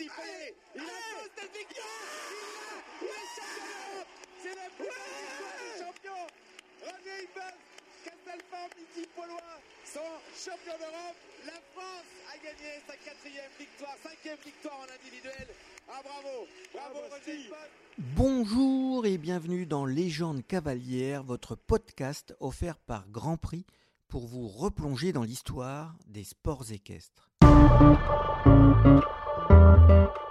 siffler. Il a posté le victoire. Il est champion d'Europe. C'est la plus belle victoire des champions. Roger Ivan, Castelfort, Midi Paulois sont champions d'Europe. La France a gagné sa quatrième victoire, cinquième victoire en individuel. Ah bravo, bravo Roger Ivan. Bonjour et bienvenue dans Légende cavalière, votre podcast offert par Grand Prix pour vous replonger dans l'histoire des sports équestres. Je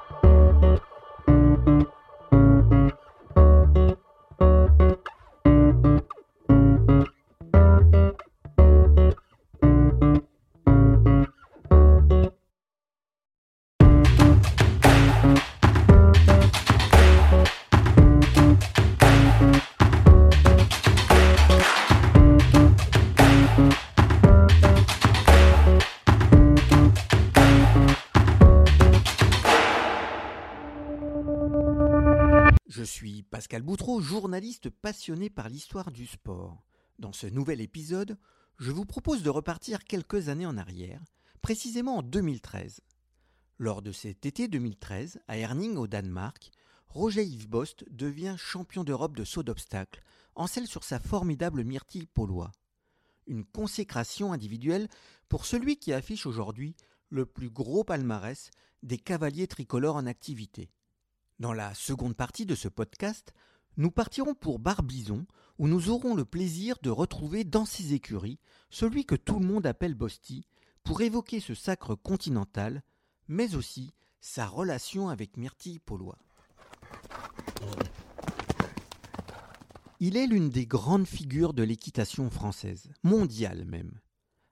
Pascal Boutreau, journaliste passionné par l'histoire du sport. Dans ce nouvel épisode, je vous propose de repartir quelques années en arrière, précisément en 2013. Lors de cet été 2013, à Herning au Danemark, Roger Yves Bost devient champion d'Europe de saut d'obstacle, en selle sur sa formidable myrtille polois. Une consécration individuelle pour celui qui affiche aujourd'hui le plus gros palmarès des cavaliers tricolores en activité. Dans la seconde partie de ce podcast, nous partirons pour Barbizon, où nous aurons le plaisir de retrouver dans ses écuries celui que tout le monde appelle Bosti, pour évoquer ce sacre continental, mais aussi sa relation avec Myrtille Paulois. Il est l'une des grandes figures de l'équitation française, mondiale même.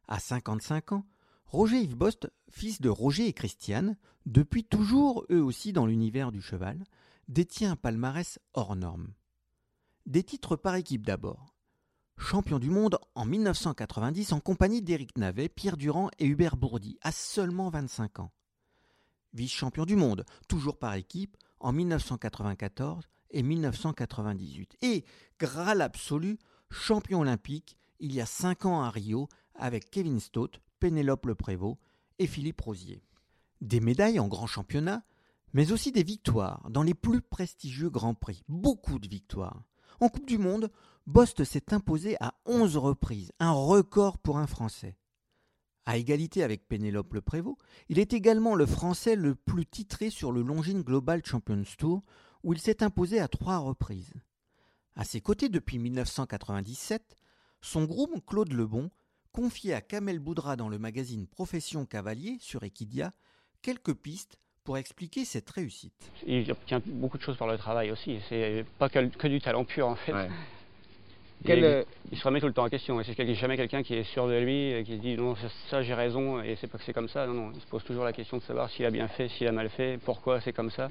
À 55 ans, Roger Yves Bost, fils de Roger et Christiane, depuis toujours eux aussi dans l'univers du cheval, détient un palmarès hors norme. Des titres par équipe d'abord. Champion du monde en 1990 en compagnie d'Éric Navet, Pierre Durand et Hubert Bourdi, à seulement 25 ans. Vice-champion du monde, toujours par équipe, en 1994 et 1998. Et, Graal absolu, champion olympique, il y a 5 ans à Rio, avec Kevin Stott, Pénélope Le Prévost et Philippe Rosier. Des médailles en grand championnat, mais aussi des victoires dans les plus prestigieux grands prix. Beaucoup de victoires. En Coupe du Monde, Bost s'est imposé à 11 reprises, un record pour un Français. À égalité avec Pénélope Le Prévost, il est également le Français le plus titré sur le Longines Global Champions Tour, où il s'est imposé à trois reprises. À ses côtés depuis 1997, son groupe Claude Lebon confié à Kamel Boudra dans le magazine Profession Cavalier sur Equidia quelques pistes pour expliquer cette réussite. Il obtient beaucoup de choses par le travail aussi. C'est pas que, que du talent pur en fait. Ouais. Il, Quel, euh, il se remet tout le temps en question. Et C'est jamais quelqu'un qui est sûr de lui, et qui se dit non, ça, ça, j'ai raison, et c'est pas que c'est comme ça. Non, non. Il se pose toujours la question de savoir s'il a bien fait, s'il a mal fait, pourquoi c'est comme ça.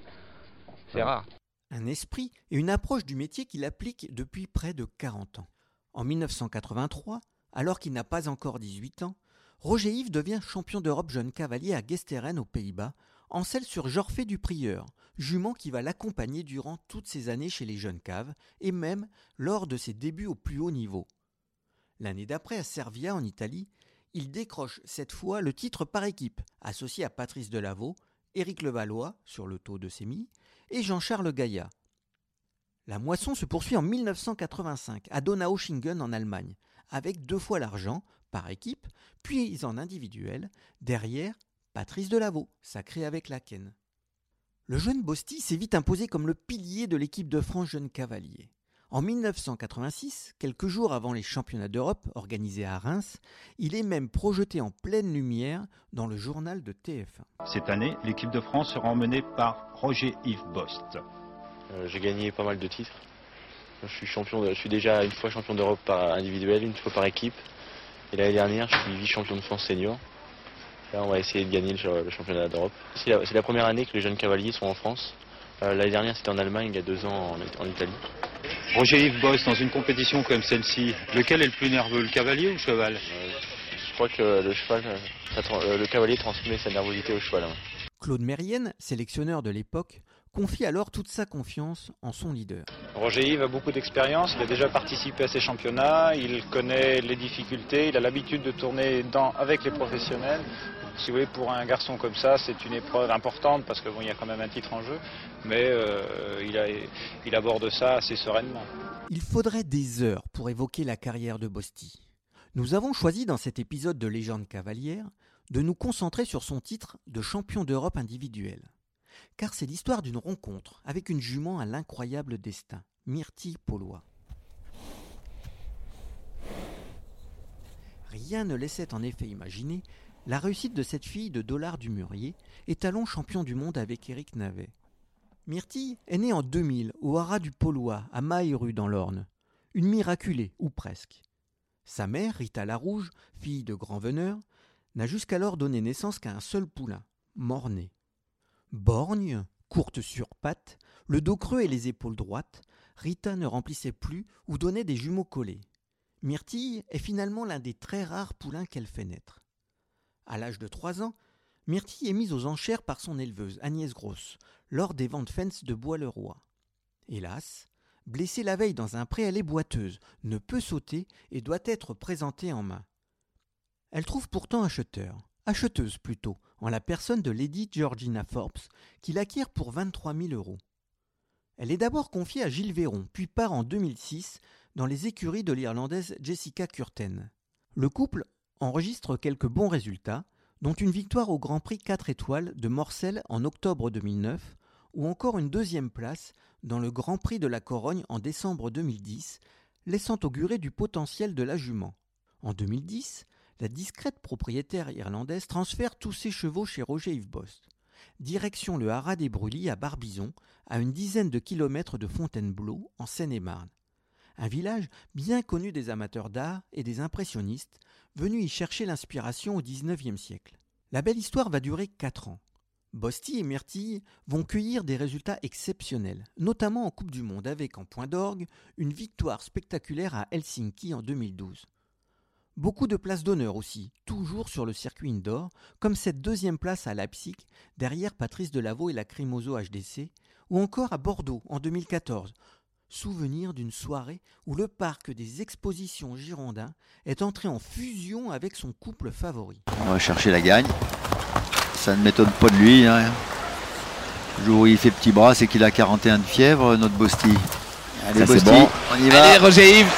C'est Ouais. rare. Un esprit et une approche du métier qu'il applique depuis près de 40 ans. En 1983, alors qu'il n'a pas encore 18 ans, Roger Yves devient champion d'Europe jeune cavalier à Gesteren aux Pays-Bas, en selle sur Jorfé du Prieur, jument qui va l'accompagner durant toutes ses années chez les jeunes caves et même lors de ses débuts au plus haut niveau. L'année d'après à Servia en Italie, il décroche cette fois le titre par équipe, associé à Patrice Delaveau, Éric Levallois sur le taux de sémilles et Jean-Charles Gaillat. La moisson se poursuit en 1985 à Donaueschingen en Allemagne, avec deux fois l'argent par équipe, puis en individuel, derrière Patrice Delaveau, sacré avec Laken. Le jeune Bosti s'est vite imposé comme le pilier de l'équipe de France Jeune Cavalier. En 1986, quelques jours avant les championnats d'Europe organisés à Reims, il est même projeté en pleine lumière dans le journal de TF1. Cette année, l'équipe de France sera emmenée par Roger Yves Bost. Euh, J'ai gagné pas mal de titres. Je suis, champion de- je suis déjà une fois champion d'Europe par individuel, une fois par équipe. Et l'année dernière, je suis vice-champion de France senior. Là, on va essayer de gagner le, le championnat d'Europe. C'est la, première année que les jeunes cavaliers sont en France. Euh, l'année dernière, c'était en Allemagne, il y a deux ans, en, en Italie. Roger Yves Bost, dans une compétition comme celle-ci, lequel est le plus nerveux, le cavalier ou le cheval? Euh, je crois que le cheval, ça euh, le cavalier transmet sa nervosité au cheval. hein. Claude Mérienne, sélectionneur de l'époque, confie alors toute sa confiance en son leader. Roger Yves a beaucoup d'expérience, il a déjà participé à ces championnats, il connaît les difficultés, il a l'habitude de tourner dans- avec les professionnels. Si vous voulez, pour un garçon comme ça, c'est une épreuve importante parce qu'il bon, y a quand même un titre en jeu, mais euh, il, a, il aborde ça assez sereinement. Il faudrait des heures pour évoquer la carrière de Bosti. Nous avons choisi dans cet épisode de Légende cavalière de nous concentrer sur son titre de champion d'Europe individuel. Car c'est l'histoire d'une rencontre avec une jument à l'incroyable destin, Myrtille Paulois. Rien ne laissait en effet imaginer la réussite de cette fille de Dollard du Murier, étalon champion du monde avec Éric Navet. Myrtille est née en 2000 au haras du Paulois, à Mailleru dans l'Orne. Une miraculée, ou presque. Sa mère, Rita Larouge, fille de grand veneur, n'a jusqu'alors donné naissance qu'à un seul poulain, mort-né. Borgne, courte sur pattes, le dos creux et les épaules droites, Rita ne remplissait plus ou donnait des jumeaux collés. Myrtille est finalement l'un des très rares poulains qu'elle fait naître. À l'âge de trois ans, Myrtille est mise aux enchères par son éleveuse, Agnès Grosse, lors des ventes fence de Bois-le-Roi. Hélas, blessée la veille dans un pré, elle est boiteuse, ne peut sauter et doit être présentée en main. Elle trouve pourtant acheteur, acheteuse plutôt, en la personne de Lady Georgina Forbes, qui l'acquiert pour 23 000 euros. Elle est d'abord confiée à Gilles Véron, puis part en 2006 dans les écuries de l'Irlandaise Jessica Curten. Le couple enregistre quelques bons résultats, dont une victoire au Grand Prix 4 étoiles de Morcel en octobre 2009, ou encore une deuxième place dans le Grand Prix de la Corogne en décembre 2010, laissant augurer du potentiel de la jument. En 2010, la discrète propriétaire irlandaise transfère tous ses chevaux chez Roger Yves Bost. Direction le Haras des Brûlis à Barbizon, à une dizaine de kilomètres de Fontainebleau, en Seine-et-Marne. Un village bien connu des amateurs d'art et des impressionnistes, venus y chercher l'inspiration au XIXe siècle. La belle histoire va durer quatre ans. Bosti et Myrtille vont cueillir des résultats exceptionnels, notamment en Coupe du Monde avec en point d'orgue une victoire spectaculaire à Helsinki en 2012. Beaucoup de places d'honneur aussi, toujours sur le circuit indoor, comme cette deuxième place à Leipzig, derrière Patrice Delaveau et la Crimoso HDC, ou encore à Bordeaux en 2014. Souvenir d'une soirée où le parc des expositions Girondins est entré en fusion avec son couple favori. On va chercher la gagne. Ça ne m'étonne pas de lui. Hein. Le jour où il fait petit bras, c'est qu'il a 41 de fièvre, notre Bosti. Allez, Ça, c'est Bosti, bon. on y va. Allez, Roger Yves,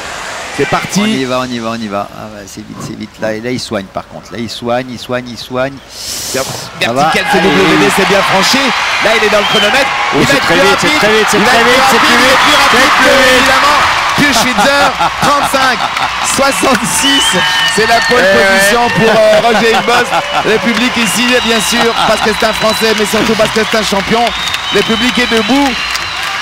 c'est parti. On y va, on y va, on y va. Ah ouais, c'est vite, c'est vite. Là, là, il soigne par contre. Là, il soigne, il soigne, il soigne. Bien, Vertical. CWD, c'est bien franchi. Là, il est dans le chronomètre. Oh, c'est très plus vite, c'est très vite, c'est très vite, c'est plus vite. plus rapide plus vite. évidemment. Schwitzer, 35, 66, c'est la pole Eh position pour euh, Roger Boss. Le public ici, bien sûr, parce que c'est un Français, mais surtout parce que c'est un champion. Le public est debout.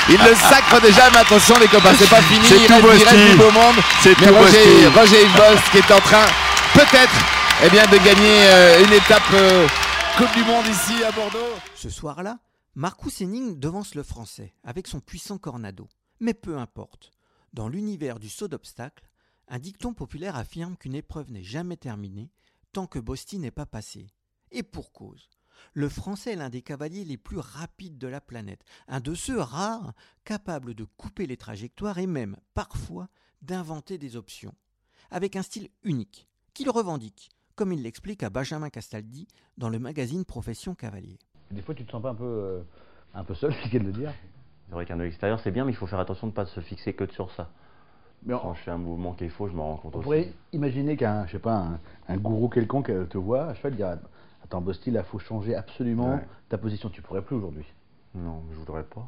Il le sacre déjà, mais attention les copains, c'est pas fini. C'est il, tout reste, il reste du beau monde. C'est tout Roger. Roger Boss qui est en train, peut-être, eh bien, de gagner euh, une étape euh, Coupe du Monde ici à Bordeaux. Ce soir-là, Marcus Henning devance le français avec son puissant cornado. Mais peu importe. Dans l'univers du saut d'obstacle, un dicton populaire affirme qu'une épreuve n'est jamais terminée tant que Bosti n'est pas passé. Et pour cause. Le français est l'un des cavaliers les plus rapides de la planète, un de ceux rares capables de couper les trajectoires et même, parfois, d'inventer des options. Avec un style unique, qu'il revendique, comme il l'explique à Benjamin Castaldi dans le magazine Profession Cavalier. Des fois, tu te sens pas un peu, euh, un peu seul, c'est de le dire. C'est vrai qu'un œil extérieur c'est bien, mais il faut faire attention de ne pas se fixer que sur ça. Mais on, Quand je fais un mouvement qui est faux, je me rends compte on aussi. pourrait imaginer qu'un, je sais pas, un, un gourou quelconque euh, te voit à cheval dire Attends, Bosti, là, faut changer absolument Ouais. ta position. Tu pourrais plus aujourd'hui. Non, je voudrais pas.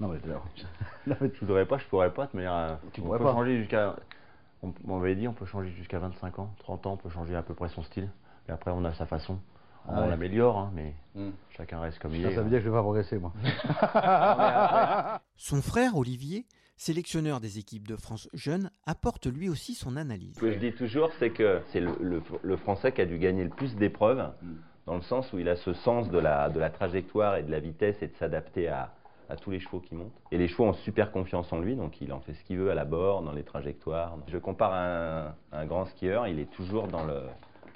Non, mais mais Je voudrais pas, je pourrais pas, mais euh, Tu on pourrais peut pas. changer jusqu'à. On, on m'avait dit, on peut changer jusqu'à 25 ans, 30 ans, on peut changer à peu près son style. Et après, on a sa façon. Ah on ouais. l'améliore, hein, mais Hmm. chacun reste comme il ça, est. ça veut hein. dire que je vais pas progresser, moi. Son frère Olivier, sélectionneur des équipes de France jeunes, apporte lui aussi son analyse. Ce que je dis toujours, c'est que c'est le, le- le Français qui a dû gagner le plus d'épreuves, dans le sens où il a ce sens de la, de la trajectoire et de la vitesse et de s'adapter à, à tous les chevaux qui montent. Et les chevaux ont super confiance en lui, donc il en fait ce qu'il veut à la borne, dans les trajectoires. Je compare à un, à un grand skieur, il est toujours dans, le,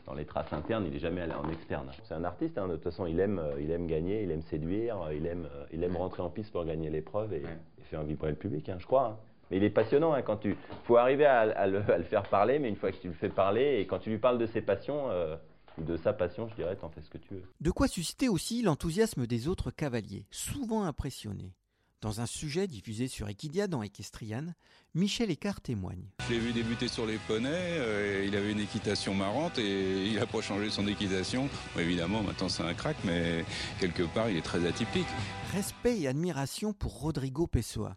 dans les traces internes, il n'est jamais allé en externe. C'est un artiste, hein, de toute façon, il aime, euh, il aime gagner, il aime séduire, euh, il aime, euh, il aime rentrer en piste pour gagner l'épreuve et, faire vibrer le public, hein, je crois. hein. Mais il est passionnant hein, quand tu. faut arriver à, le, faire parler, mais une fois que tu le fais parler et quand tu lui parles de ses passions, euh, de sa passion, je dirais, t'en fais ce que tu veux. De quoi susciter aussi l'enthousiasme des autres cavaliers, souvent impressionnés. Dans un sujet diffusé sur Equidia dans Equestrian, Michel Écart témoigne. Je l'ai vu débuter sur les poneys, euh, il avait une équitation marrante et il n'a pas changé son équitation. Bon, évidemment, maintenant c'est un crack, mais quelque part il est très atypique. Respect et admiration pour Rodrigo Pessoa,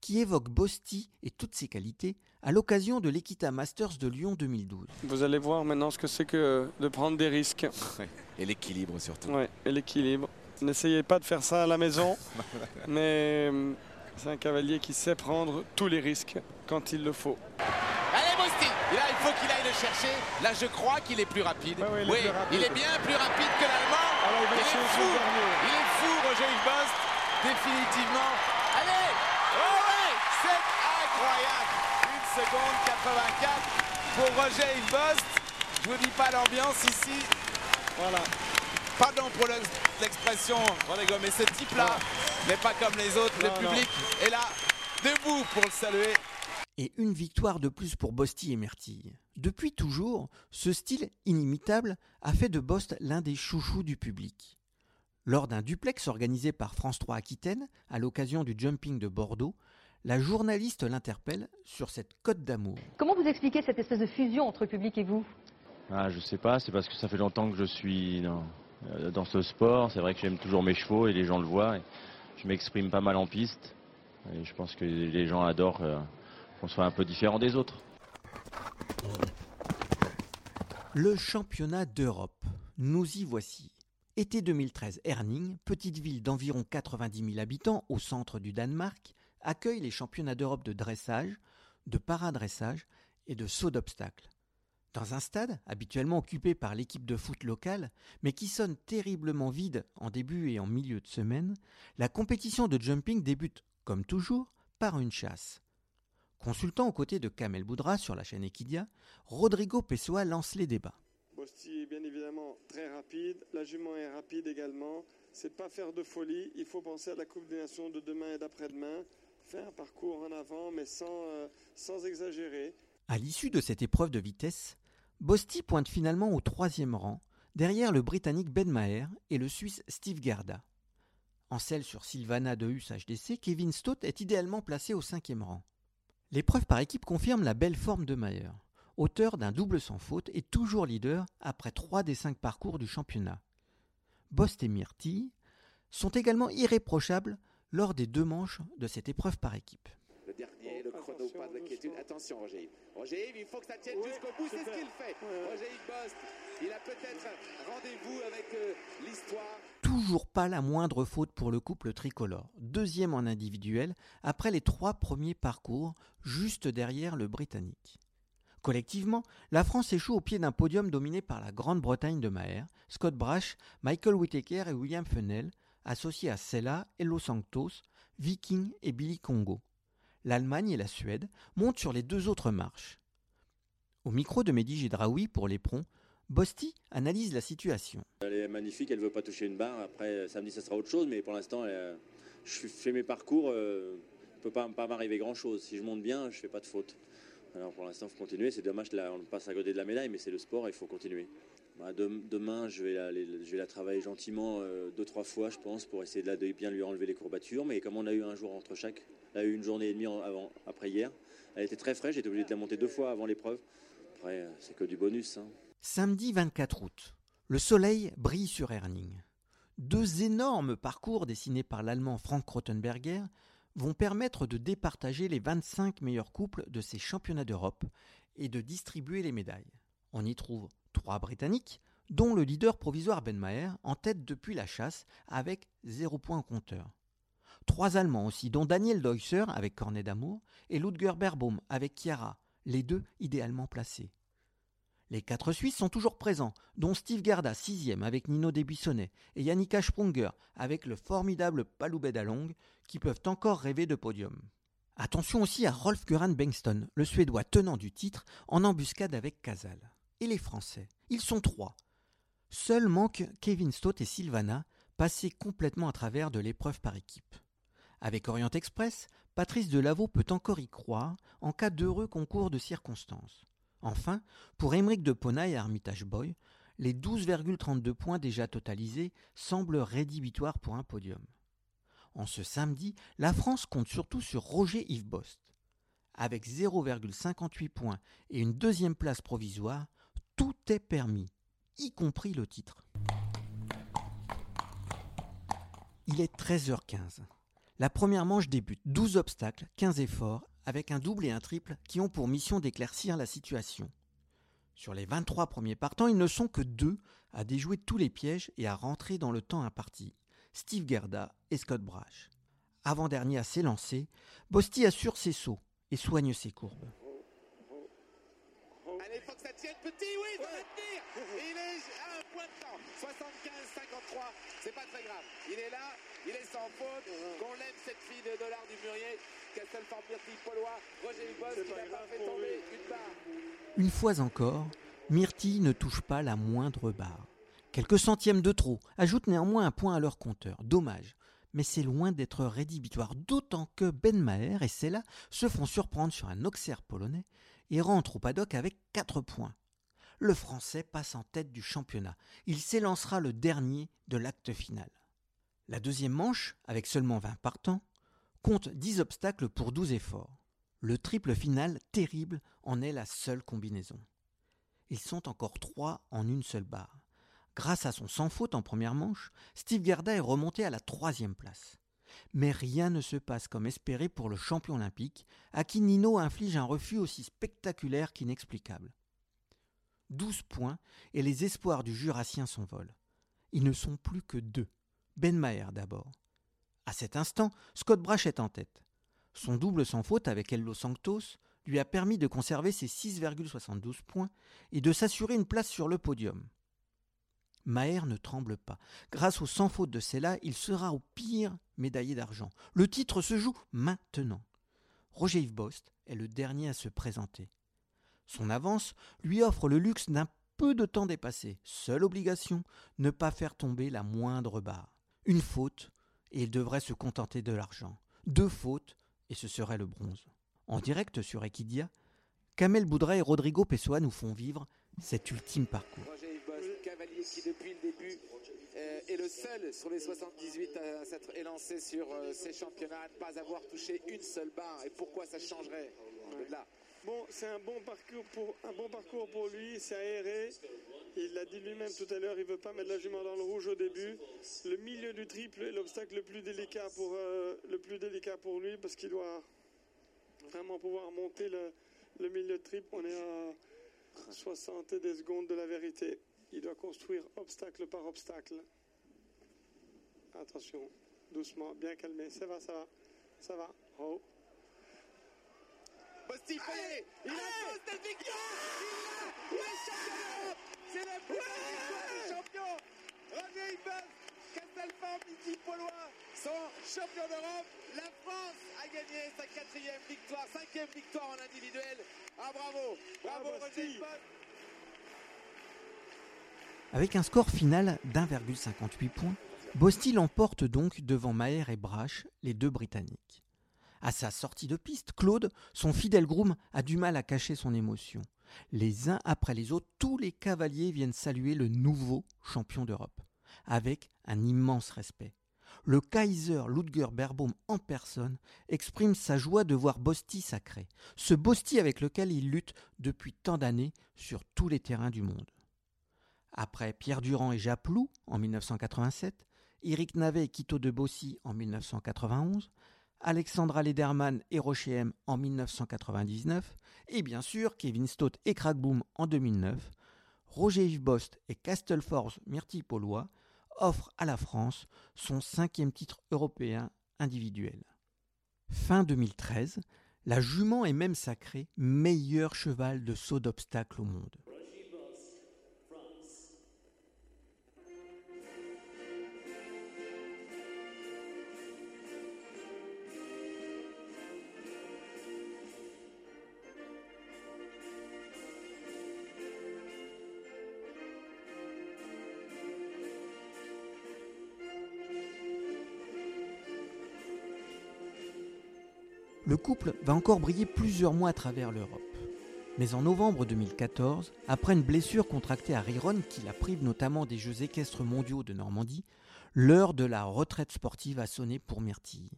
qui évoque Bosti et toutes ses qualités à l'occasion de l'Equita Masters de Lyon 2012. Vous allez voir maintenant ce que c'est que de prendre des risques. Et l'équilibre surtout. Ouais, et l'équilibre. N'essayez pas de faire ça à la maison, mais euh, c'est un cavalier qui sait prendre tous les risques quand il le faut. Allez Bosti Là il faut qu'il aille le chercher. Là je crois qu'il est plus rapide. Il est oui, plus rapide. il est bien plus rapide que l'Allemand. Alors, il est fou. Il est fou Roger Bost. Définitivement. Allez Oh ouais C'est incroyable Une seconde 84 pour Roger Bost. Je vous dis pas l'ambiance ici. Voilà. Pardon pour le- l'expression, Rodrigo, mais ce type-là n'est pas comme les autres. Non, le non. public est là, debout pour le saluer. Et une victoire de plus pour Bosti et Mertille. Depuis toujours, ce style inimitable a fait de Bost l'un des chouchous du public. Lors d'un duplex organisé par France 3 Aquitaine, à l'occasion du jumping de Bordeaux, la journaliste l'interpelle sur cette cote d'amour. Comment vous expliquez cette espèce de fusion entre le public et vous? Ah, je sais pas, c'est parce que ça fait longtemps que je suis dans, dans ce sport. C'est vrai que j'aime toujours mes chevaux et les gens le voient. Et je m'exprime pas mal en piste. Je pense que les gens adorent euh, qu'on soit un peu différent des autres. Le championnat d'Europe. Nous y voici. Été 2013, Herning, petite ville d'environ 90 000 habitants au centre du Danemark, accueille les championnats d'Europe de dressage, de paradressage et de saut d'obstacles. Dans un stade habituellement occupé par l'équipe de foot locale, mais qui sonne terriblement vide en début et en milieu de semaine, la compétition de jumping débute, comme toujours, par une chasse. Consultant aux côtés de Kamel Boudra sur la chaîne Equidia, Rodrigo Pessoa lance les débats. Bosti est bien évidemment très rapide, la jument est rapide également. C'est pas faire de folie, il faut penser à la Coupe des Nations de demain et d'après-demain. Faire un parcours en avant, mais sans, euh, sans exagérer. À l'issue de cette épreuve de vitesse, Bosti pointe finalement au troisième rang, derrière le Britannique Ben Maher et le Suisse Steve Garda. En selle sur Sylvana de Hus HDC, Kevin Stott est idéalement placé au cinquième rang. L'épreuve par équipe confirme la belle forme de Maher, auteur d'un double sans faute et toujours leader après trois des cinq parcours du championnat. Bost et Myrtille sont également irréprochables lors des deux manches de cette épreuve par équipe. Attention, Roger Yves. Roger Yves, il faut que ça tienne jusqu'au bout. C'est ce qu'il fait. Roger Yves Bost, il a peut-être rendez-vous avec euh, l'histoire. Toujours pas la moindre faute pour le couple tricolore, deuxième en individuel après les trois premiers parcours, juste derrière le Britannique. Collectivement, la France échoue au pied d'un podium dominé par la Grande-Bretagne de Maher, Scott Brash, Michael Whittaker et William Fennell, associés à Sella et Los Santos, Viking et Billy Congo. L'Allemagne et la Suède montent sur les deux autres marches. Au micro de Mehdi pour l'éperon, Bosti analyse la situation. Elle est magnifique, elle ne veut pas toucher une barre. Après, samedi, ça sera autre chose, mais pour l'instant, euh, je fais mes parcours. euh, il ne peut pas, pas m'arriver grand-chose. Si je monte bien, je ne fais pas de faute. Alors pour l'instant, il faut continuer. C'est dommage, là, on passe à côté de la médaille, mais c'est le sport, il faut continuer. Bah, dem- demain, je vais, la, travailler gentiment euh, deux, trois fois, je pense, pour essayer de, bien lui enlever les courbatures. Mais comme on a eu un jour entre chaque, elle a eu une journée et demie avant, après hier, elle était très fraîche, j'étais obligé de la monter deux fois avant l'épreuve. Après, euh, c'est que du bonus. hein. Samedi 24 août, le soleil brille sur Herning. Deux énormes parcours dessinés par l'allemand Frank Rottenberger vont permettre de départager les 25 meilleurs couples de ces championnats d'Europe et de distribuer les médailles. On y trouve trois Britanniques, dont le leader provisoire Ben Maher, en tête depuis la chasse avec zéro point au compteur. Trois Allemands aussi, dont Daniel Deusser avec Cornet d'Amour et Ludger Berbaum avec Chiara, les deux idéalement placés. Les quatre Suisses sont toujours présents, dont Steve Garda, sixième avec Nino Desbuissonnet, et Yannicka Sprunger avec le formidable Paloubet Dalong, qui peuvent encore rêver de podium. Attention aussi à Rolf Göran Bengtsson, le Suédois tenant du titre, en embuscade avec Casal. Et les Français Ils sont trois. Seuls manquent Kevin Stott et Sylvana, passés complètement à travers de l'épreuve par équipe. Avec Orient Express, Patrice Delaveau peut encore y croire en cas d'heureux concours de circonstances. Enfin, pour Émeric de Pona et Armitage Boy, les 12,32 points déjà totalisés semblent rédhibitoires pour un podium. En ce samedi, la France compte surtout sur Roger Yves Bost. Avec 0,58 points et une deuxième place provisoire, tout est permis, y compris le titre. Il est 13h15. La première manche débute 12 obstacles, 15 efforts, avec un double et un triple qui ont pour mission d'éclaircir la situation. Sur les 23 premiers partants, ils ne sont que deux à déjouer tous les pièges et à rentrer dans le temps imparti. Steve Gerda et Scott Brash. Avant-dernier à s'élancer, Bosti assure ses sauts et soigne ses courbes. Allez, il faut que ça tienne petit, oui, ça va tenir. Il est à un point de temps. 75-53, c'est pas très grave. Il est là, il est sans faute. Qu'on l'aime cette fille de dollars du mûrier. Castelfort Myrtille Paulois, Roger Boss qui n'a pas fait tomber une barre. Une fois encore, Myrtille ne touche pas la moindre barre. Quelques centièmes de trop ajoutent néanmoins un point à leur compteur. Dommage. Mais c'est loin d'être rédhibitoire, d'autant que Ben Maher et Sella se font surprendre sur un Auxerre polonais et rentrent au paddock avec 4 points. Le Français passe en tête du championnat. Il s'élancera le dernier de l'acte final. La deuxième manche, avec seulement 20 partants, compte 10 obstacles pour 12 efforts. Le triple final, terrible, en est la seule combinaison. Ils sont encore trois en une seule barre. Grâce à son sans faute en première manche, Steve Gerda est remonté à la troisième place. Mais rien ne se passe comme espéré pour le champion olympique, à qui Nino inflige un refus aussi spectaculaire qu'inexplicable. 12 points et les espoirs du Jurassien s'envolent. Ils ne sont plus que deux. Ben Maher d'abord. À cet instant, Scott Brash est en tête. Son double sans faute avec Ello Sanctos lui a permis de conserver ses 6,72 points et de s'assurer une place sur le podium. Maher ne tremble pas. Grâce au sans faute de Sella, il sera au pire médaillé d'argent. Le titre se joue maintenant. Roger Yves Bost est le dernier à se présenter. Son avance lui offre le luxe d'un peu de temps dépassé. Seule obligation, ne pas faire tomber la moindre barre. Une faute, et il devrait se contenter de l'argent. Deux fautes, et ce serait le bronze. En direct sur Equidia, Kamel Boudra et Rodrigo Pessoa nous font vivre cet ultime parcours. Roger Yves Bost, cavalier qui depuis le début euh, est le seul sur les 78 à s'être élancé sur euh, ces championnats, à ne pas avoir touché une seule barre. Et pourquoi ça changerait là Bon, c'est un bon parcours pour lui. C'est aéré. Il l'a dit lui-même tout à l'heure. Il veut pas mettre la jument dans le rouge au début. Le milieu du triple est l'obstacle le plus délicat pour euh, lui parce qu'il doit vraiment pouvoir monter le, le milieu de triple. On est à 60 des secondes de la vérité. Il doit construire obstacle par obstacle. Attention, doucement, bien calmé. Ça va, ça va, ça va. Oh. Y aller. Il a le victoire. Il l'a. Il est champion d'Europe. C'est la plus belle victoire du champion. Roger Ibas, Castelfort, Midi Paulois sont champions d'Europe. La France a gagné sa quatrième victoire, cinquième victoire en individuel. Ah bravo, bravo Roger Ibas. Avec un score final d'1,58 points, Bosti l'emporte donc devant Maher et Brash, les deux Britanniques. À sa sortie de piste, Claude, son fidèle groom, a du mal à cacher son émotion. Les uns après les autres, tous les cavaliers viennent saluer le nouveau champion d'Europe, avec un immense respect. Le Kaiser Ludger Berbaum en personne exprime sa joie de voir Bosti sacré, ce Bosti avec lequel il lutte depuis tant d'années sur tous les terrains du monde. Après Pierre Durand et Japlou en 1987, Eric Navet et Quito de Bossy en 1991, Alexandra Lederman et Rochem en 1999, et bien sûr Kevin Stott et Crackboom en 2009, Roger Yves Bost et Castelforce Myrtille Paulois offrent à la France son cinquième titre européen individuel. Fin 2013, la jument est même sacrée meilleur cheval de saut d'obstacle au monde. Couple va encore briller plusieurs mois à travers l'Europe. Mais en novembre 2014, après une blessure contractée à Riron qui la prive notamment des Jeux équestres mondiaux de Normandie, l'heure de la retraite sportive a sonné pour Myrtille.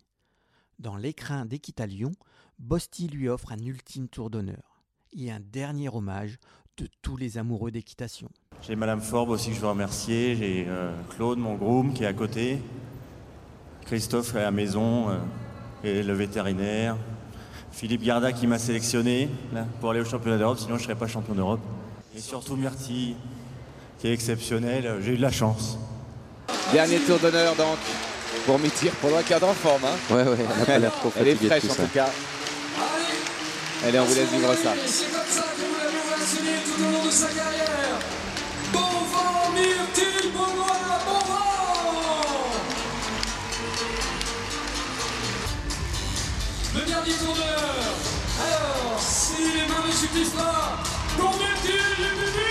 Dans l'écrin d'Équitalion, Bosti lui offre un ultime tour d'honneur et un dernier hommage de tous les amoureux d'équitation. J'ai Madame Forbes aussi que je veux remercier, j'ai euh, Claude, mon groom, qui est à côté, Christophe à la maison, euh, et le vétérinaire, Philippe Garda qui m'a sélectionné là, pour aller au championnat d'Europe, sinon je ne serais pas champion d'Europe. Et surtout Myrtille, qui est exceptionnel, j'ai eu de la chance. Dernier tour d'honneur donc pour Mitir, pour le cadre en forme. Hein. Ouais, ouais, elle a pas l'air trop Elle est fraîche tout en tout cas. Allez, on vous laisse vivre ça. C'est comme ça que vous l'avez ovationné tout au long de sa carrière. Bon vent, Myrtille Beaunois, bon dernier tour d'heure. Alors, si les mains ne suffisent pas, pour Myrtille, le début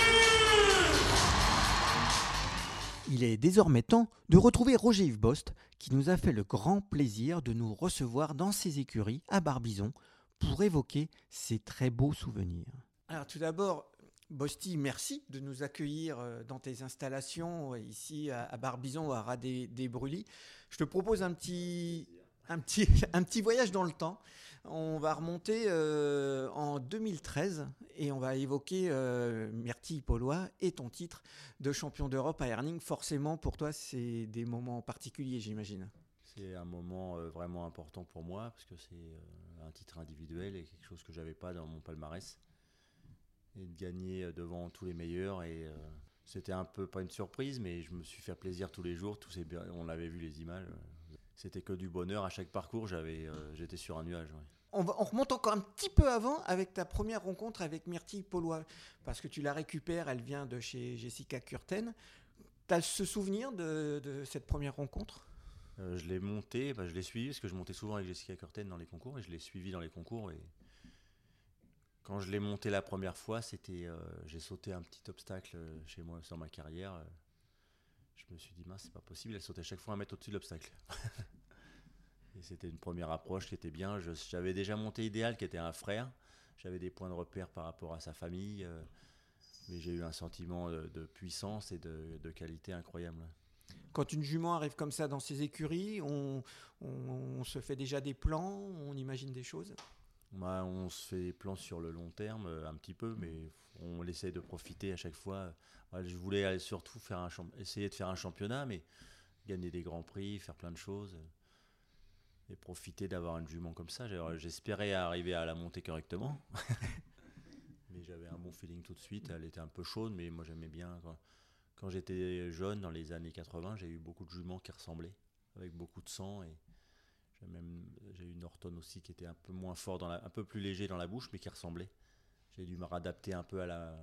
Il est désormais temps de retrouver Roger Yves Bost, qui nous a fait le grand plaisir de nous recevoir dans ses écuries à Barbizon pour évoquer ses très beaux souvenirs. Alors tout d'abord, Bosti, merci de nous accueillir euh, dans tes installations euh, ici à Barbizon, à Ras des, des Brûlis. Je te propose un petit, un, petit, voyage dans le temps. On va remonter euh, en 2013 et on va évoquer euh, Myrtille Paulois et ton titre de champion d'Europe à Herning. Forcément, pour toi, c'est des moments particuliers, j'imagine. C'est un moment euh, vraiment important pour moi parce que c'est euh, un titre individuel et quelque chose que j'avais pas dans mon palmarès. Et de gagner devant tous les meilleurs et c'était un peu pas une surprise mais je me suis fait plaisir tous les jours. Tous ces, on avait vu les images. C'était que du bonheur à chaque parcours. J'avais, euh, j'étais sur un nuage. ouais. On, va- on remonte encore un petit peu avant avec ta première rencontre avec Myrtille Paulois, parce que tu la récupères, elle vient de chez Jessica Curten. Tu as ce souvenir de, de cette première rencontre? Euh, je l'ai monté, bah, je l'ai suivi parce que je montais souvent avec Jessica Curten dans les concours et je l'ai suivi dans les concours. Et quand je l'ai monté la première fois, c'était, euh, j'ai sauté un petit obstacle chez moi sur ma carrière. Je me suis dit mince, c'est pas possible. Elle sautait chaque fois un mètre au-dessus de l'obstacle. et c'était une première approche qui était bien. J'avais déjà monté idéal, qui était un frère. J'avais des points de repère par rapport à sa famille. euh, mais j'ai eu un sentiment de, puissance et de, qualité incroyable. Quand une jument arrive comme ça dans ses écuries, on se fait déjà des plans, on imagine des choses? Bah, on se fait des plans sur le long terme, euh, un petit peu, mais on essaie de profiter à chaque fois. Ouais, je voulais aller surtout faire un essayer de faire un championnat, mais gagner des grands prix, faire plein de choses. euh, Et profiter d'avoir une jument comme ça. J'espérais arriver à la monter correctement. mais j'avais un bon feeling tout de suite. Elle était un peu chaude, mais moi j'aimais bien. Quand, quand j'étais jeune, dans les années 80, j'ai eu beaucoup de juments qui ressemblaient, avec beaucoup de sang. Et même j'ai eu une Norton aussi qui était un peu moins fort, dans la- un peu plus léger dans la bouche, mais qui ressemblait. J'ai dû me réadapter un peu à, la,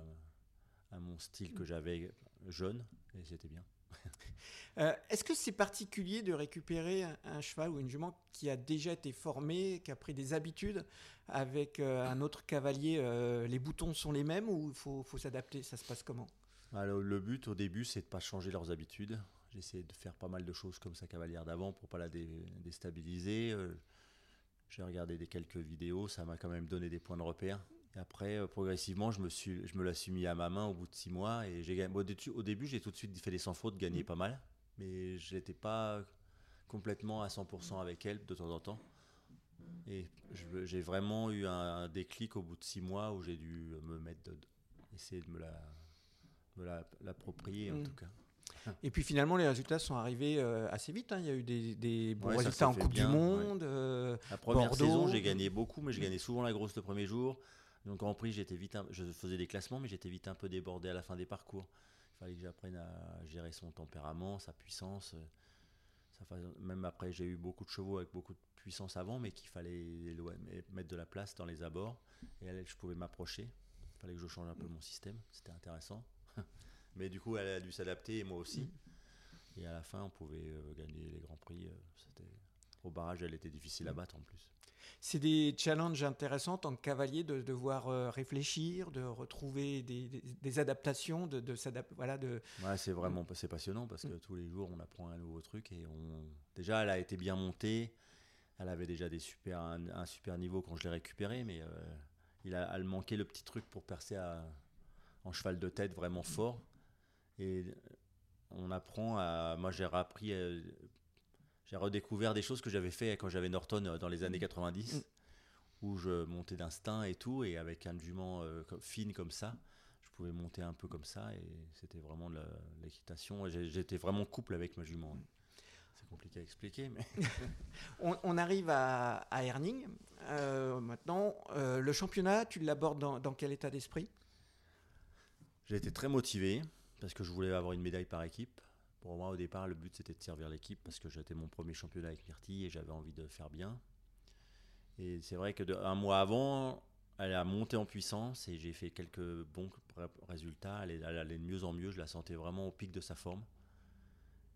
à mon style que j'avais jeune, et c'était bien. Euh, Est-ce que c'est particulier de récupérer un, un cheval ou une jument qui a déjà été formé, qui a pris des habitudes avec euh, un autre cavalier euh, Les boutons sont les mêmes ou il faut, faut s'adapter? Ça se passe comment? Alors, le but au début, c'est de pas changer leurs habitudes. J'ai essayé de faire pas mal de choses comme sa cavalière d'avant pour pas la dé- déstabiliser. Euh, J'ai regardé des quelques vidéos, ça m'a quand même donné des points de repère. Et après, euh, progressivement, je me, suis, je me la suis mis à ma main au bout de six mois. Et j'ai gagné- au, dé- au début, j'ai tout de suite fait des sans fautes, gagné pas mal. Mais je n'étais pas complètement à 100% avec elle de temps en temps. Et j'ai vraiment eu un, déclic au bout de six mois où j'ai dû me mettre de, essayer de me la me la- l'approprier en Mm. tout cas. Et puis finalement, les résultats sont arrivés euh, assez vite. hein. Il y a eu des, des bons Ouais, résultats en Coupe bien, du ouais. Monde. euh, La première Bordeaux. saison, j'ai gagné beaucoup, mais je gagnais souvent la grosse le premier jour. Donc Grand Prix, j'étais vite, un- je faisais des classements, mais j'étais vite un peu débordé à la fin des parcours. Il fallait que j'apprenne à gérer son tempérament, sa puissance. euh, ça même après, j'ai eu beaucoup de chevaux avec beaucoup de puissance avant, mais qu'il fallait mettre de la place dans les abords. Et je pouvais m'approcher. Il fallait que je change un peu mon système. C'était intéressant. mais du coup, elle a dû s'adapter, et moi aussi. Et à la fin, on pouvait euh, gagner les grands prix. euh, C'était au barrage, elle était difficile à battre en plus. C'est des challenges intéressants en tant que cavalier de devoir euh, réfléchir, de retrouver des, des- des adaptations, de, de s'adapter. Voilà, de... Ouais, c'est vraiment c'est passionnant parce que tous les jours on apprend un nouveau truc et on déjà elle a été bien montée, elle avait déjà des super un, un super niveau quand je l'ai récupérée, mais euh, il a, elle manquait le petit truc pour percer à- en cheval de tête vraiment fort. Et on apprend à. Moi, j'ai appris. euh, j'ai redécouvert des choses que j'avais fait quand j'avais Norton euh, dans les années 90, où je montais d'instinct et tout, et avec un jument euh, fine comme ça, je pouvais monter un peu comme ça, et c'était vraiment de l'équitation. J'étais vraiment couple avec ma jument. C'est compliqué à expliquer, mais. On, on arrive à, à Herning. Euh, maintenant, euh, le championnat, tu l'abordes dans, dans quel état d'esprit? J'ai été très motivé parce que je voulais avoir une médaille par équipe. Pour moi, au départ, le but c'était de servir l'équipe parce que j'étais mon premier championnat avec Myrtille et j'avais envie de faire bien. Et c'est vrai que un mois avant, elle a monté en puissance et j'ai fait quelques bons ré- résultats. Elle, allait de mieux en mieux. Je la sentais vraiment au pic de sa forme.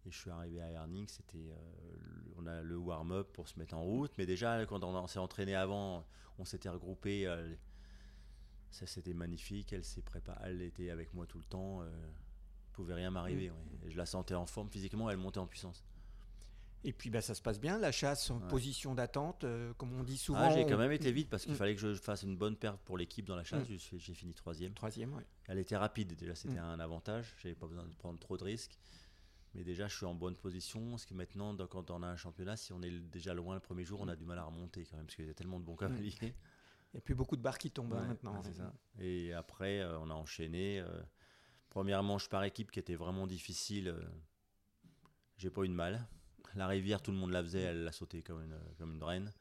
Et je suis arrivé à Herning, c'était euh, on a le warm-up pour se mettre en route. Mais déjà, quand on, s'est entraîné avant, on s'était regroupé. euh, ça, c'était magnifique. Elle s'est préparée. Elle était avec moi tout le temps. Euh, pouvait rien m'arriver. Mm. ouais. Je la sentais en forme physiquement. Elle montait en puissance. Et puis bah, ça se passe bien, la chasse en Ouais. position d'attente, euh, comme on dit souvent. Ah, j'ai on- quand même été vite parce qu'il Mm. fallait que je fasse une bonne perte pour l'équipe dans la chasse. Mm. J'ai J'ai fini troisième. Troisième, ouais. Elle était rapide déjà, c'était un avantage. J'avais pas besoin de prendre trop de risques. Mais déjà, je suis en bonne position. Parce que maintenant, quand on a un championnat, si on est déjà loin le premier jour, on a du mal à remonter quand même parce qu'il y a tellement de bons cavaliers. Il n'y a plus beaucoup de barres qui tombent hein, Ouais, maintenant. ouais, ça. Et après, euh, on a enchaîné. euh, première manche par équipe qui était vraiment difficile. euh, J'ai pas eu de mal. La rivière, tout le monde la faisait, elle l'a sauté comme une, comme une reine.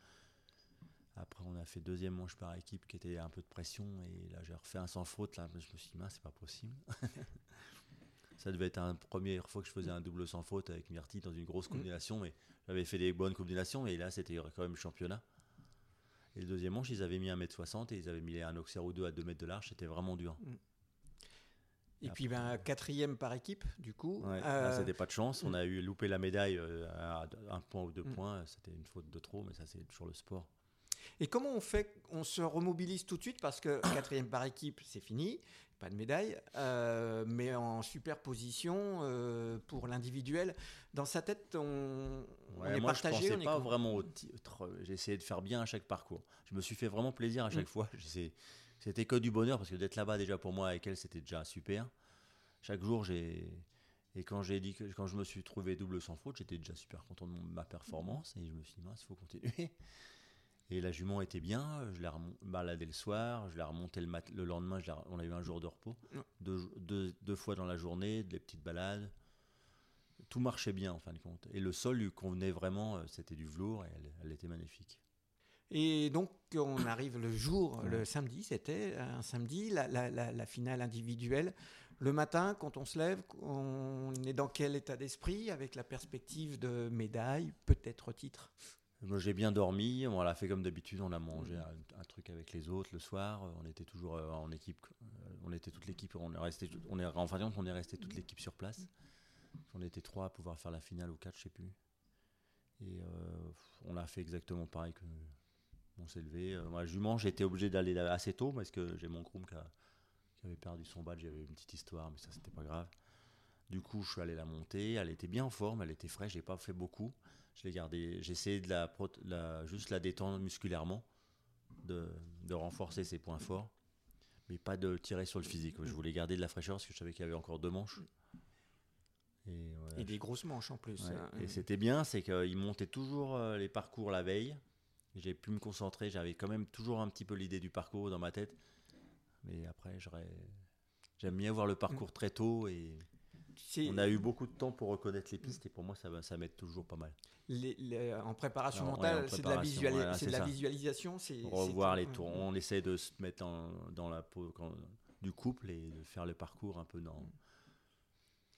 Après, on a fait deuxième manche par équipe qui était un peu de pression. Et là, j'ai refait un sans faute. Là, je me suis dit, mince, c'est pas possible. Ça devait être la première fois que je faisais un double sans faute avec Myrtille dans une grosse combinaison. Mais j'avais fait des bonnes combinaisons. Et là, c'était quand même championnat. Et le deuxième manche, ils avaient mis 1m60 et ils avaient mis un Auxerre ou deux à 2 mètres de large. C'était vraiment dur. Et puis ben, quatrième par équipe, du coup. Ouais, Euh, c'était pas de chance. On mm. a eu loupé la médaille euh, à un point ou deux Mm. points. C'était une faute de trop, mais ça, c'est toujours le sport. Et comment on fait On se remobilise tout de suite? Parce que quatrième par équipe, c'est fini, pas de médaille, euh, mais en superposition euh, pour l'individuel. Dans sa tête, on, on Ouais, est moi, partagé. je on pensais pas vraiment au titre. J'ai essayé de faire bien à chaque parcours. Je me suis fait vraiment plaisir à chaque Mm. fois. J'essayais- C'était que du bonheur parce que d'être là-bas déjà pour moi avec elle, c'était déjà super. Chaque jour, j'ai et quand j'ai dit que quand je me suis trouvé double sans faute, j'étais déjà super content de ma performance et je me suis dit mince, il faut continuer. Et la jument était bien, je l'ai remon- baladé le soir, je l'ai remonté le, mat- le lendemain, je on a eu un jour de repos, deux, deux- deux fois dans la journée, des petites balades. Tout marchait bien en fin de compte. Et le sol lui convenait vraiment, euh, c'était du velours et elle, elle était magnifique. Et donc, on arrive le jour, le samedi, c'était un samedi, la, la- finale individuelle. Le matin, quand on se lève, on est dans quel état d'esprit avec la perspective de médaille, peut-être titre? Moi j'ai bien dormi, on l'a fait comme d'habitude, on a mangé un, un truc avec les autres le soir, on était toujours euh, en équipe, euh, on était toute l'équipe, on est resté, on est, en fin de compte, on est resté toute l'équipe sur place. On était trois à pouvoir faire la finale ou quatre, je sais plus. Et euh, on a fait exactement pareil que on s'est levé. Euh, Moi, jument, été obligé d'aller assez tôt parce que j'ai mon groom qui, a- qui avait perdu son badge, j'avais une petite histoire, mais ça c'était pas grave. Du coup, je suis allé la monter. Elle était bien en forme, elle était fraîche. J'ai pas fait beaucoup. Je l'ai gardé. J'ai essayé de la, la- juste la détendre musculairement, de, de renforcer ses points forts, mais pas de tirer sur le physique. Je voulais garder de la fraîcheur parce que je savais qu'il y avait encore deux manches. Et, voilà, Et des grosses manches en plus. Ouais. hein. Et c'était bien, c'est qu'il montait toujours euh, les parcours la veille. J'ai pu me concentrer. J'avais quand même toujours un petit peu l'idée du parcours dans ma tête. Mais après. J'aime bien voir le parcours très tôt et on a eu beaucoup de temps pour reconnaître les pistes et pour moi ça, ça m'aide toujours pas mal. Les- les- en préparation ouais, mentale, en c'est de la, préparation, visuali- voilà, de la visualisation. Revoir les tours, on essaie de se mettre en- dans la peau quand- du couple et de faire le parcours un peu dans,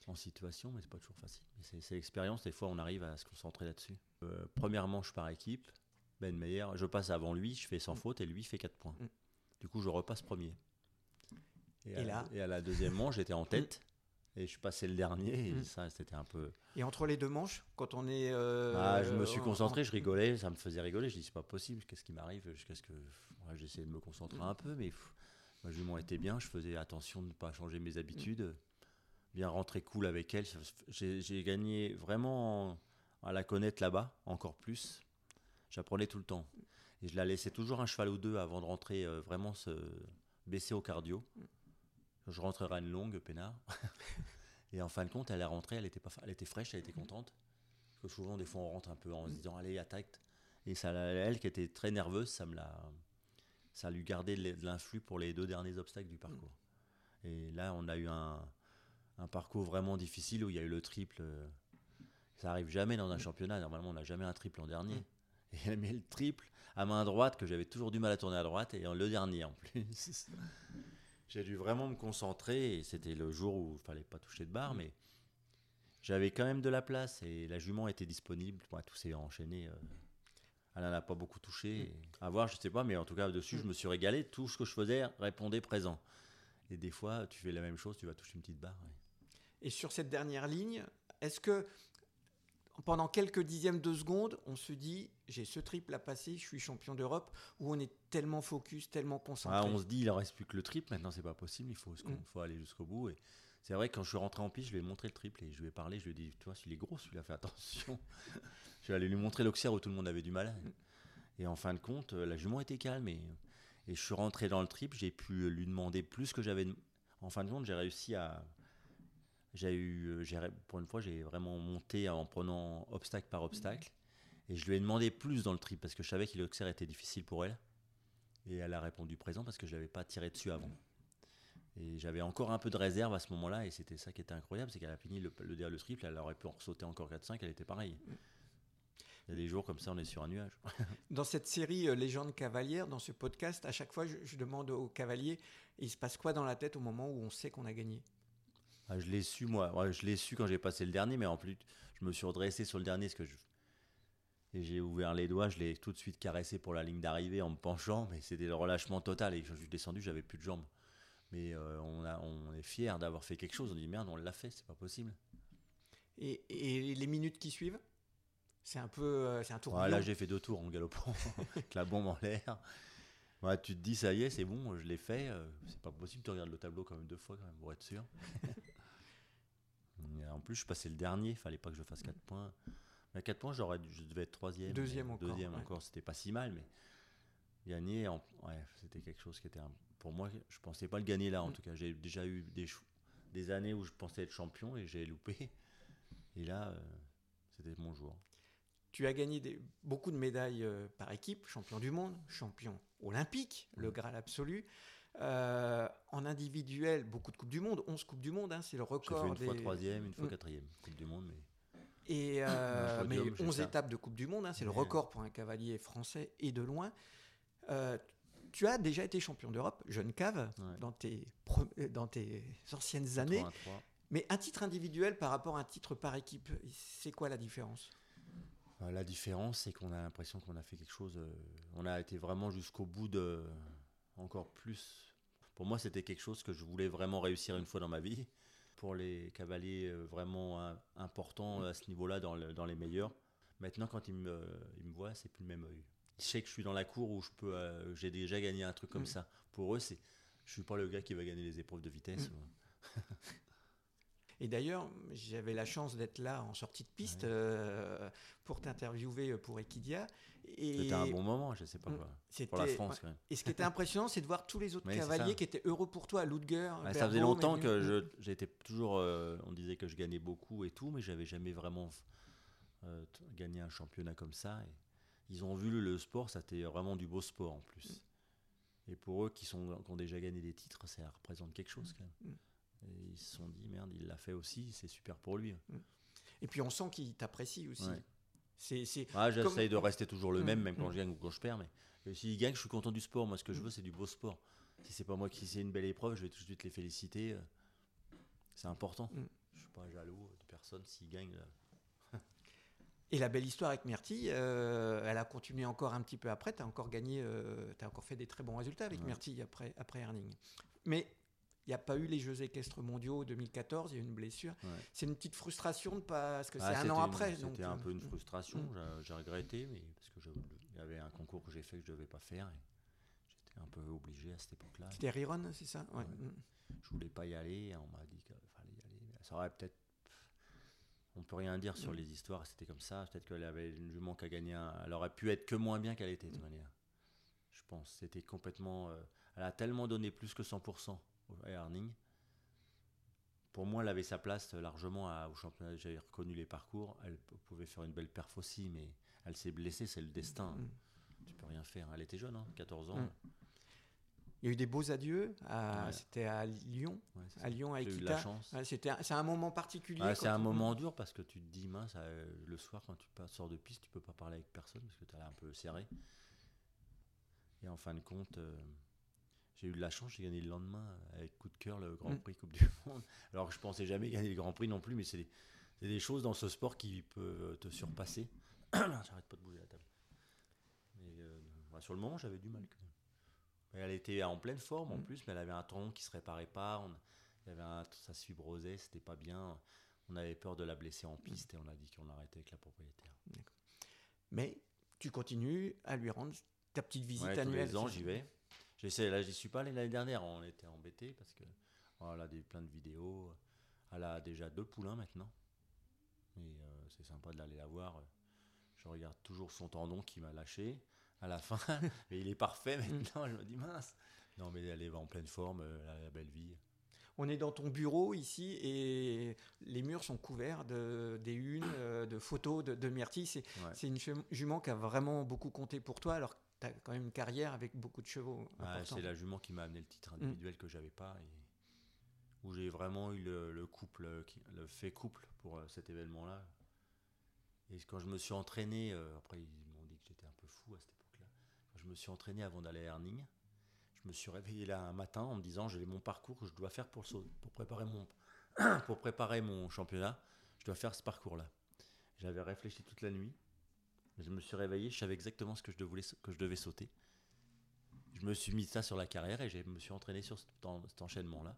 en situation, mais c'est pas toujours facile. C'est l'expérience, des fois on arrive à se concentrer là-dessus. Euh, première manche par équipe, Ben Meyer, je passe avant lui, je fais sans Mm. faute et lui fait 4 points. Du coup je repasse premier. Et à, là et à la deuxième manche, j'étais en tête et je passais le dernier et Mm. ça c'était un peu... Et entre les deux manches, quand on est. euh, Ah, je me suis en- concentré, je rigolais, ça me faisait rigoler. Je dis, c'est pas possible, qu'est-ce qui m'arrive Jusqu'à ce que. Ouais, J'essayais de me concentrer un peu, mais pff, ma jument était bien. Je faisais attention de ne pas changer mes habitudes. Bien rentrer cool avec elle. J'ai gagné vraiment à la connaître là-bas, encore plus. J'apprenais tout le temps. Et je la laissais toujours un cheval ou deux avant de rentrer euh, vraiment se baisser au cardio. Je rentrais à une longue, peinard. et en fin de compte, elle est rentrée, elle était, pas, elle était fraîche, elle était contente. Parce que souvent, des fois, on rentre un peu en se disant, allez, attaque. Et ça, elle qui était très nerveuse, ça me l'a, ça lui gardait de l'influx pour les deux derniers obstacles du parcours. Et là, on a eu un, un parcours vraiment difficile où il y a eu le triple. Ça arrive jamais dans un championnat. Normalement, on n'a jamais un triple en dernier. Et elle met le triple à main droite que j'avais toujours du mal à tourner à droite et le dernier en plus. J'ai dû vraiment me concentrer et c'était le jour où il fallait pas toucher de barre, mais j'avais quand même de la place et la jument était disponible. Tout s'est enchaîné. euh, Elle n'en a pas beaucoup touché. Et À voir, je sais pas, mais en tout cas, dessus, je me suis régalé. Tout ce que je faisais répondait présent. Et des fois, tu fais la même chose, tu vas toucher une petite barre. Et sur cette dernière ligne, est-ce que pendant quelques dixièmes de seconde, on se dit j'ai ce triple à passer, je suis champion d'Europe, ou on est tellement focus, tellement concentré Ah, on se dit, il en reste plus que le triple. Maintenant, c'est pas possible. Il faut, il faut aller jusqu'au bout. Et c'est vrai, que quand je suis rentré en piste, je lui ai montré le triple et je lui ai parlé. Je lui ai dit, tu vois, il est gros, celui-là, fais attention. je suis allé lui montrer l'auxerre où tout le monde avait du mal. Et en fin de compte, euh, la jument était calme. Et, et je suis rentré dans le triple. J'ai pu lui demander plus que j'avais. En fin de compte, j'ai réussi à. J'ai eu, euh, pour une fois, j'ai vraiment monté en prenant obstacle par obstacle. Et je lui ai demandé plus dans le triple parce que je savais que l'auxerre était difficile pour elle. Et elle a répondu présent parce que je n'avais pas tiré dessus avant. Et j'avais encore un peu de réserve à ce moment-là, et c'était ça qui était incroyable, c'est qu'elle a fini le, le, le triple, elle aurait pu en sauter encore 4-5, elle était pareille. Il y a des jours comme ça, on est sur un nuage. Dans cette série euh, Légende cavalière, dans ce podcast, à chaque fois, je, je demande aux cavaliers, il se passe quoi dans la tête au moment où on sait qu'on a gagné? Ah, je l'ai su, moi. Ouais, je l'ai su quand j'ai passé le dernier, mais en plus, je me suis redressé sur le dernier, parce que je... Et j'ai ouvert les doigts, je l'ai tout de suite caressé pour la ligne d'arrivée en me penchant, mais c'était le relâchement total. Et quand je suis descendu, j'avais plus de jambes. Mais euh, on, a, on est fiers d'avoir fait quelque chose. On dit merde, on l'a fait, c'est pas possible. et, et les minutes qui suivent C'est un peu. euh, c'est un tourbillon. Ouais, là, j'ai fait deux tours en galopant, avec la bombe en l'air. Ouais, tu te dis, ça y est, c'est bon, je l'ai fait. euh, c'est pas possible, tu regardes le tableau quand même deux fois, quand même, pour être sûr. En plus, je passais le dernier, il fallait pas que je fasse 4 points. À 4 points, j'aurais je devais être troisième. Deuxième encore, Deuxième ouais. encore, c'était pas si mal, mais gagner, en- ouais, c'était quelque chose qui était. un- Pour moi, je pensais pas le gagner là, en Mm. tout cas. J'ai déjà eu des, années où je pensais être champion et j'ai loupé. Et là, euh, c'était mon jour. Tu as gagné des- beaucoup de médailles euh, par équipe, champion du monde, champion olympique, le Graal absolu. Euh, en individuel, beaucoup de Coupes du Monde, 11 Coupes du Monde, hein, c'est le J'ai fait record. une fois des- troisième, une fois Mm. quatrième, Coupe du Monde, mais. Et euh, Un mais podium, j'ai 11 ça. étapes de Coupe du Monde, hein, c'est le record pour un cavalier français et de loin. Euh, tu as déjà été champion d'Europe, jeune cave, dans, tes pre- euh, dans tes anciennes années. 83. Mais un titre individuel par rapport à un titre par équipe, c'est quoi la différence? Euh, La différence, c'est qu'on a l'impression qu'on a fait quelque chose. euh, on a été vraiment jusqu'au bout de. Encore plus. Pour moi, c'était quelque chose que je voulais vraiment réussir une fois dans ma vie. Pour les cavaliers euh, vraiment importants à ce niveau-là, dans, le- dans les meilleurs. Maintenant, quand ils me, ils me voient, c'est plus le même œil. Ils savent que je suis dans la cour où je peux, euh, j'ai déjà gagné un truc comme Mm. ça. Pour eux, c'est, je suis pas le gars qui va gagner les épreuves de vitesse. Mm. Et d'ailleurs, j'avais la chance d'être là en sortie de piste euh, pour t'interviewer pour Equidia. C'était un bon moment, je sais pas Mm. quoi. C'était- Pour la France, ouais. Et ce qui était impressionnant, c'est de voir tous les autres cavaliers qui étaient heureux pour toi, Ludger. Ouais, ça faisait longtemps que j'étais toujours. euh, on disait que je gagnais beaucoup et tout, mais j'avais jamais vraiment euh, gagné un championnat comme ça. Et ils ont vu le, le sport, ça était vraiment du beau sport en plus. Et pour eux qui, sont, qui ont déjà gagné des titres, ça représente quelque chose quand même. Mm. Et ils se sont dit, merde, il l'a fait aussi, c'est super pour lui. Et puis on sent qu'il t'apprécie aussi. Ouais. C'est, c'est Ah, J'essaye comme- de rester toujours le même, Mm, même quand mm. je gagne ou quand je perds. Mais euh, s'il gagne, je suis content du sport. Moi, ce que je veux, c'est du beau sport. Si c'est pas moi qui c'est une belle épreuve, je vais tout de suite les féliciter. euh, C'est important. Mm. Je suis pas jaloux de personne s'il gagne. Et la belle histoire avec Myrtille, euh, elle a continué encore un petit peu après. Tu as encore gagné, tu as encore fait des très bons résultats avec Ouais. Myrtille après, après Herning. Mais il n'y a pas eu les Jeux équestres mondiaux 2014, il y a eu une blessure. Ouais. C'est une petite frustration de pas. Parce que Ah, c'est un an après. C'était un euh, peu une mm. frustration. Mm. J'ai- regretté, mais parce que je- il y avait un concours que j'ai fait que je devais pas faire. J'étais un peu obligé à cette époque-là. C'était Riron, c'est ça? Ouais. Ouais. Mm. Je voulais pas y aller. On m'a dit qu'il fallait y aller. Ça aurait peut-être. On peut rien dire sur Mm. les histoires. C'était comme ça. Peut-être qu'elle avait une jument qui a gagné. Un... Elle aurait pu être que moins bien qu'elle était de toute manière. pense. C'était complètement. euh, elle a tellement donné plus que 100% à Herning. Pour moi, elle avait sa place largement à- au championnat. J'avais reconnu les parcours. Elle pouvait faire une belle perf aussi, mais elle s'est blessée, c'est le destin. Mm. Tu peux rien faire. Elle était jeune, hein, 14 ans. Mm. Il y a eu des beaux adieux. à- Ouais. C'était à Lyon. Ouais, à. Lyon, à Equita. la chance. Ouais, c'était c'est un moment particulier. C'est un tu- moment dur parce que tu te dis, mince, euh, le soir, quand tu sors de piste, tu peux pas parler avec personne parce que tu as un peu serré. Et en fin de compte, euh, j'ai eu de la chance, j'ai gagné le lendemain avec coup de cœur le Grand Mm. Prix Coupe du Monde. Alors que je pensais jamais gagner le Grand Prix non plus, mais c'est des, choses dans ce sport qui peuvent te surpasser. J'arrête pas de bouger la table. Mais euh, sur le moment, j'avais du mal elle était en pleine forme en Mm. plus, mais elle avait un tendon qui se réparait pas. On, il y avait un, ça se fibrosait, c'était pas bien. On avait peur de la blesser en piste et on a dit qu'on arrêtait avec la propriétaire. Mais tu continues à lui rendre ta petite visite Ouais, tous annuelle. les ans, j'y vais. J'essaie, là, j'y suis pas allé l'année dernière. On était embêtés parce que voilà, des plein de vidéos. Elle a déjà deux poulains maintenant. Et euh, c'est sympa de l'aller la voir. Je regarde toujours son tendon qui m'a lâché à la fin. mais il est parfait maintenant. Je me dis mince. Non, mais elle est en pleine forme. euh, Elle a la belle vie. On est dans ton bureau ici et les murs sont couverts de, des unes, euh, de photos de, de Myrtille. C'est Ouais. une jument- qui a vraiment beaucoup compté pour toi alors tu as quand même une carrière avec beaucoup de chevaux. C'est la jument qui m'a amené le titre individuel que j'avais pas et où j'ai vraiment eu le, le couple, le fait couple pour euh, cet événement-là. Et quand je me suis entraîné, euh, après ils m'ont dit que j'étais un peu fou à cette époque-là. Quand je me suis entraîné avant d'aller à Herning, je me suis réveillé là un matin en me disant j'ai mon parcours que je dois faire pour préparer mon pour préparer mon championnat, je dois faire ce parcours-là. J'avais réfléchi toute la nuit. Je me suis réveillé, je savais exactement ce que je devais, que je devais sauter je me suis mis ça sur la carrière et je me suis entraîné sur cet, en- cet enchaînement-là.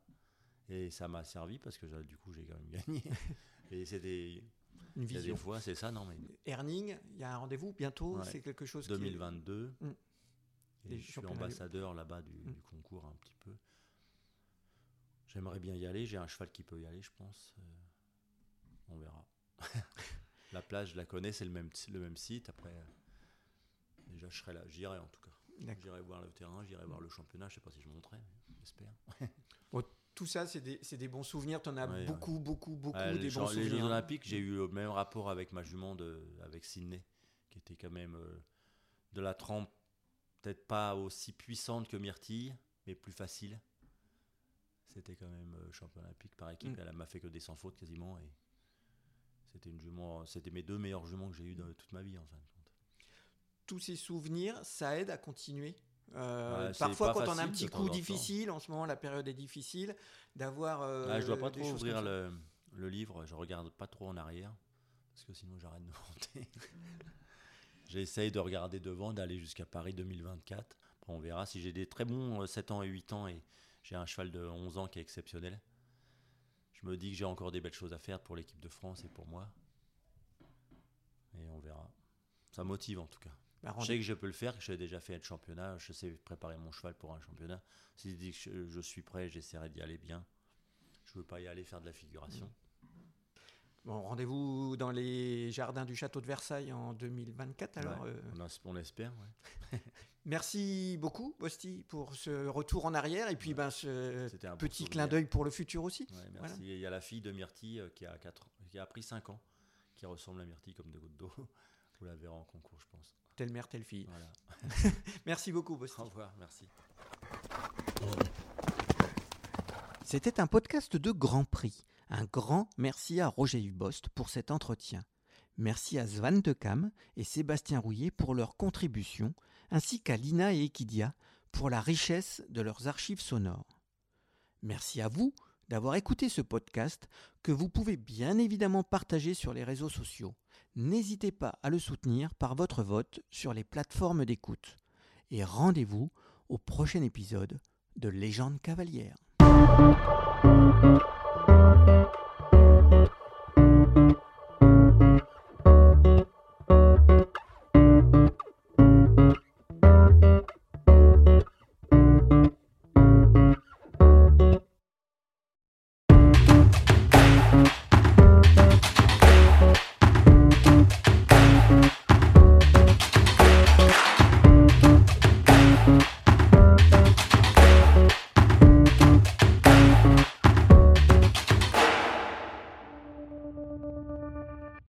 Et ça m'a servi parce que j'ai- du coup, j'ai quand même gagné. et des. Une il y a vision. des fois, c'est ça, non mais. Herning, il y a un rendez-vous bientôt. Ouais. C'est quelque chose qui est- 2022. Mm. Et Les je suis ambassadeur là-bas du, Mm. du concours un petit peu. J'aimerais bien y aller. J'ai un cheval qui peut y aller, je pense. Euh, on verra. la place, je la connais, c'est le même, le même site. Après, euh, déjà, je serai là. J'irai en tout cas. J'irai voir le terrain, j'irai voir le championnat. Je sais pas si je monterai, j'espère. Bon, tout ça, c'est des, des bons souvenirs. Tu en as Ouais, beaucoup, ouais. beaucoup, beaucoup Ah, des bons Jeux- les souvenirs. Jeux Olympiques, j'ai eu le même rapport avec ma jument de, avec Sydney, qui était quand même euh, de la trempe, peut-être pas aussi puissante que Myrtille, mais plus facile. C'était quand même euh, champion olympique par équipe. Mm. Elle m'a fait que des sans faute quasiment. Et c'était une jument, c'était mes deux meilleures juments que j'ai eues dans toute ma vie en fin de compte. Tous ces souvenirs, ça aide à continuer. Euh, Ouais, parfois, quand on a un petit coup difficile, en ce moment, la période est difficile, d'avoir. euh, Ah, je dois pas trop ouvrir le, le livre, je regarde pas trop en arrière, parce que sinon j'arrête de monter. J'essaye de regarder devant, d'aller jusqu'à Paris 2024. Après, on verra si j'ai des très bons euh, 7 ans et 8 ans et j'ai un cheval de 11 ans qui est exceptionnel. Je me dis que j'ai encore des belles choses à faire pour l'équipe de France et pour moi. Et on verra. Ça motive en tout cas. Bah, je sais que je peux le faire, que j'ai déjà fait un championnat, je sais préparer mon cheval pour un championnat. Si je dis que je, je suis prêt, j'essaierai d'y aller bien. Je veux pas y aller faire de la figuration. Bon, rendez-vous dans les jardins du château de Versailles en 2024. Alors, Ouais, euh, on, as- on espère. ouais. merci beaucoup, Bosti, pour ce retour en arrière et puis ben, ce C'était un beau petit souvenir. clin d'œil pour le futur aussi. Ouais, merci. Voilà. Et Il y a la fille de Myrtille euh, qui a, 4, qui a pris 5 ans, qui ressemble à Myrtille comme de gouttes d'eau. Vous la verrez en concours, je pense. Telle mère, telle fille. Voilà. Merci beaucoup, Bosti. Au revoir, merci. C'était un podcast de Grand Prix. Un grand merci à Roger Yves Bost pour cet entretien. Merci à Svan de Cam et Sébastien Rouillet pour leur contribution, ainsi qu'à Lina et Equidia pour la richesse de leurs archives sonores. Merci à vous d'avoir écouté ce podcast que vous pouvez bien évidemment partager sur les réseaux sociaux. N'hésitez pas à le soutenir par votre vote sur les plateformes d'écoute. Et rendez-vous au prochain épisode de Légende cavalière.